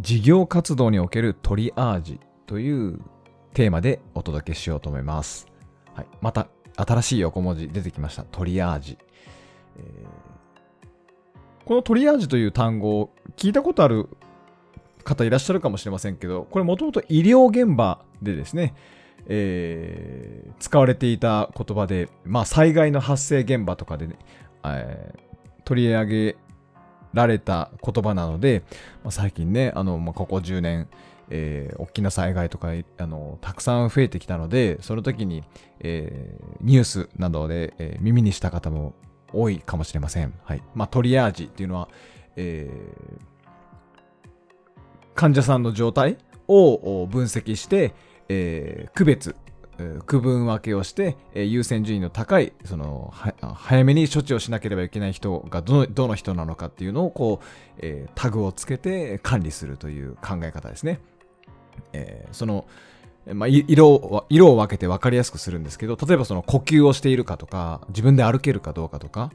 事業活動におけるトリアージというテーマでお届けしようと思います。はい、また新しい横文字出てきました。トリアージ。えーこのトリアージという単語を聞いたことある方いらっしゃるかもしれませんけど、これもともと医療現場でですね、えー使われていた言葉で、まあ、災害の発生現場とかでね、えー取り上げられた言葉なので、まあ、最近ね、あの、まあ、ここ10年、えー大きな災害とかあのたくさん増えてきたので、その時に、えーニュースなどで、えー耳にした方も多いかもしれません。はい。まあ、トリアージっていうのは、え患者さんの状態を分析して、え区別、区分分けをして、えー優先順位の高いその早めに処置をしなければいけない人がどのどの人なのかっていうのをこう、えータグをつけて管理するという考え方ですね。えーそのまあ、色を色を分けて分かりやすくするんですけど例えばその呼吸をしているかとか自分で歩けるかどうかとか、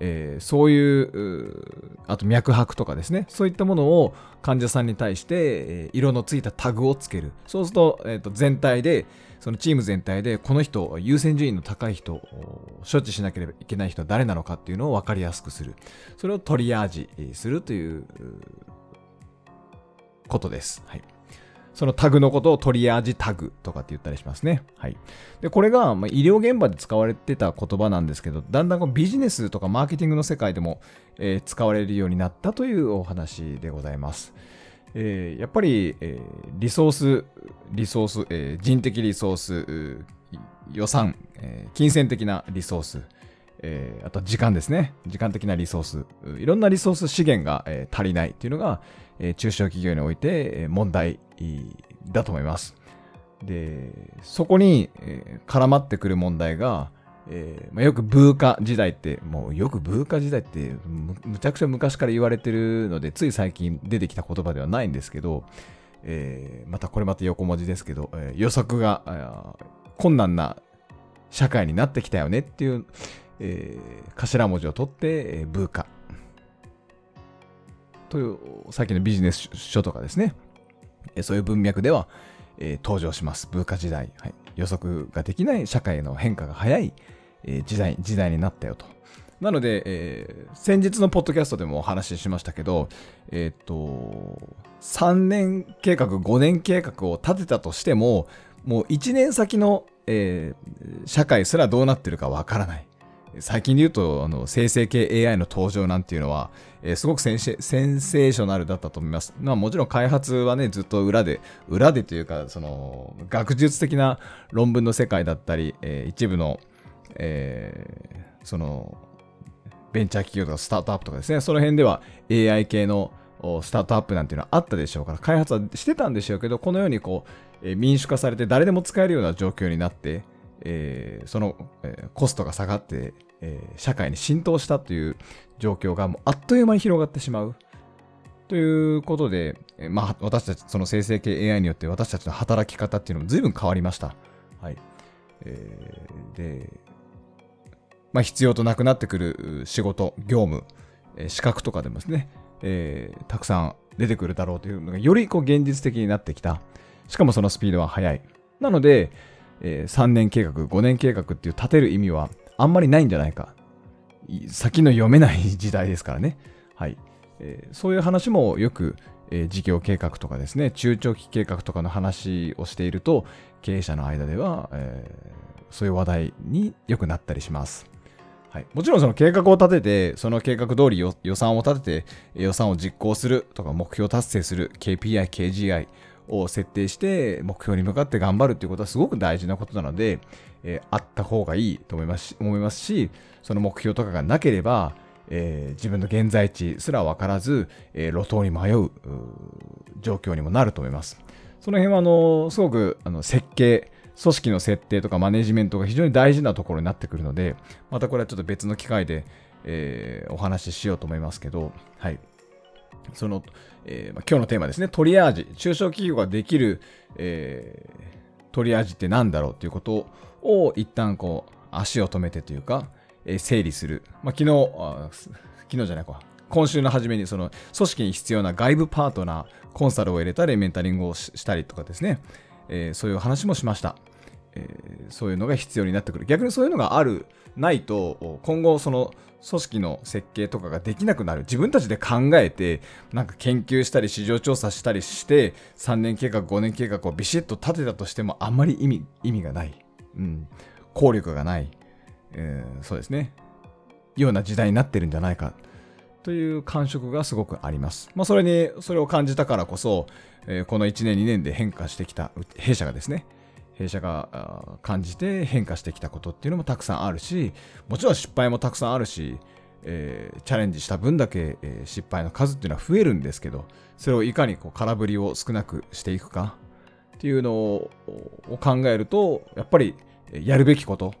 えーそういうあと脈拍とかですね。そういったものを患者さんに対して、えー色のついたタグをつける。そうすると,、えーと全体でそのチーム全体でこの人優先順位の高い人処置しなければいけない人は誰なのかっていうのを分かりやすくする。それをトリアージするといううことです。はい。そのタグのことをトリアージタグとかって言ったりしますね。はい。で、これが、まあ、医療現場で使われてた言葉なんですけど、だんだんこうビジネスとかマーケティングの世界でも、えー使われるようになったというお話でございます。えーやっぱり、えーリソース、リソース、えー人的リソース、予算、えー金銭的なリソース、えーあと時間ですね。時間的なリソース。いろんなリソース資源が、えー足りないっていうのが、えー中小企業においてえー問題だと思います。で、そこに、えー絡まってくる問題が、えーまあ、よくブーカ時代って、もうよくブーカ時代ってむむちゃくちゃ昔から言われてるので、つい最近出てきた言葉ではないんですけど、えーまたこれまた横文字ですけど、えー予測が困難な社会になってきたよねっていう、えー頭文字を取って、えーブーカというさっきのビジネス書とかですね、えーそういう文脈では、えー登場します。ブーカ時代、はい。予測ができない社会の変化が早い、えー時代時代になったよと。なので、えー先日のポッドキャストでもお話ししましたけど、えーっと、3年計画、5年計画を立てたとしても、もう1年先の、えー社会すらどうなってるかわからない。最近で言うと、あの生成系 AI の登場なんていうのは、えーすごくセンセーショナルだったと思います。まあもちろん開発はね、ずっと裏で、裏でというか、その、学術的な論文の世界だったり、えー一部の、えーその、ベンチャー企業とかスタートアップとかですね、その辺では AI 系のスタートアップなんていうのはあったでしょうから、開発はしてたんでしょうけど、このようにこう、え民主化されて誰でも使えるような状況になって、えーその、えーコストが下がって、えー社会に浸透したという状況がもうあっという間に広がってしまう。ということで、えーまあ、私たち、その生成系 AI によって私たちの働き方っていうのも随分変わりました。はい。えーで、まあ、必要となくなってくる仕事、業務、えー資格とかでもですね、えーたくさん出てくるだろうというのが、よりこう現実的になってきた。しかもそのスピードは速い。なので、えー3年計画、5年計画っていう立てる意味はあんまりないんじゃないか。先の読めない時代ですからね。はい。えーそういう話もよく、えー事業計画とかですね、中長期計画とかの話をしていると、経営者の間では、えーそういう話題によくなったりします。はい、もちろんその計画を立てて、その計画通り予算を立てて、予算を実行するとか目標達成する KPI、KGI を設定して目標に向かって頑張るっていうことはすごく大事なことなので、えーあった方がいいと思いますし思いますし、その目標とかがなければ、えー自分の現在地すら分からず、えー路頭に迷う状況にもなると思います。その辺はあのすごくあの設計、組織の設定とかマネジメントが非常に大事なところになってくるので、またこれはちょっと別の機会で、えー、お話ししようと思いますけど、はい。その、えーま、今日のテーマですね、トリアージ、中小企業ができる、えー、トリアージって何だろうということを一旦こう足を止めてというか、えー、整理する。まあ、昨日あ、昨日じゃないか、今週の初めにその組織に必要な外部パートナー、コンサルを入れたり、メンタリングをしたりとかですね、えー、そういう話もしました、えー、そういうのが必要になってくる。逆にそういうのがある、ないと、今後その組織の設計とかができなくなる。自分たちで考えて、なんか研究したり、市場調査したりして、3年計画、5年計画をビシッと立てたとしても、あんまり意味、意味がない。うん。効力がない。えー、そうですね。ような時代になってるんじゃないか。という感触がすごくあります。まあ、それに、それを感じたからこそ、えー、この1年、2年で変化してきた弊社がですね、弊社が感じて変化してきたことっていうのもたくさんあるし、もちろん失敗もたくさんあるし、えー、チャレンジした分だけ、えー、失敗の数っていうのは増えるんですけど、それをいかにこう空振りを少なくしていくかっていうのを考えると、やっぱりやるべきこと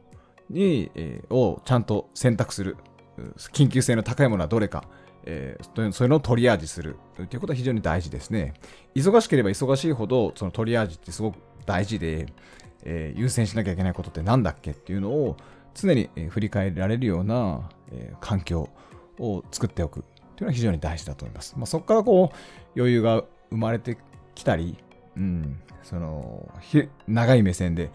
に、えー、をちゃんと選択する。緊急性の高いものはどれか。えー、それのトリアージするということは非常に大事ですね。忙しければ忙しいほど、そのトリアージってすごく大事で、えー、優先しなきゃいけないことって何だっけっていうのを常に、振り返られるような、えー、環境を作っておくっていうのは非常に大事だと思います。まあ、そこからこう余裕が生まれてきたり、うん、その長い目線で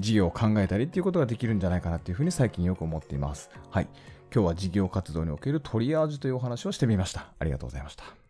事業を考えたりっていうことができるんじゃないかなっていうふうに最近よく思っています。はい。今日は事業活動におけるトリアージというお話をしてみました。ありがとうございました。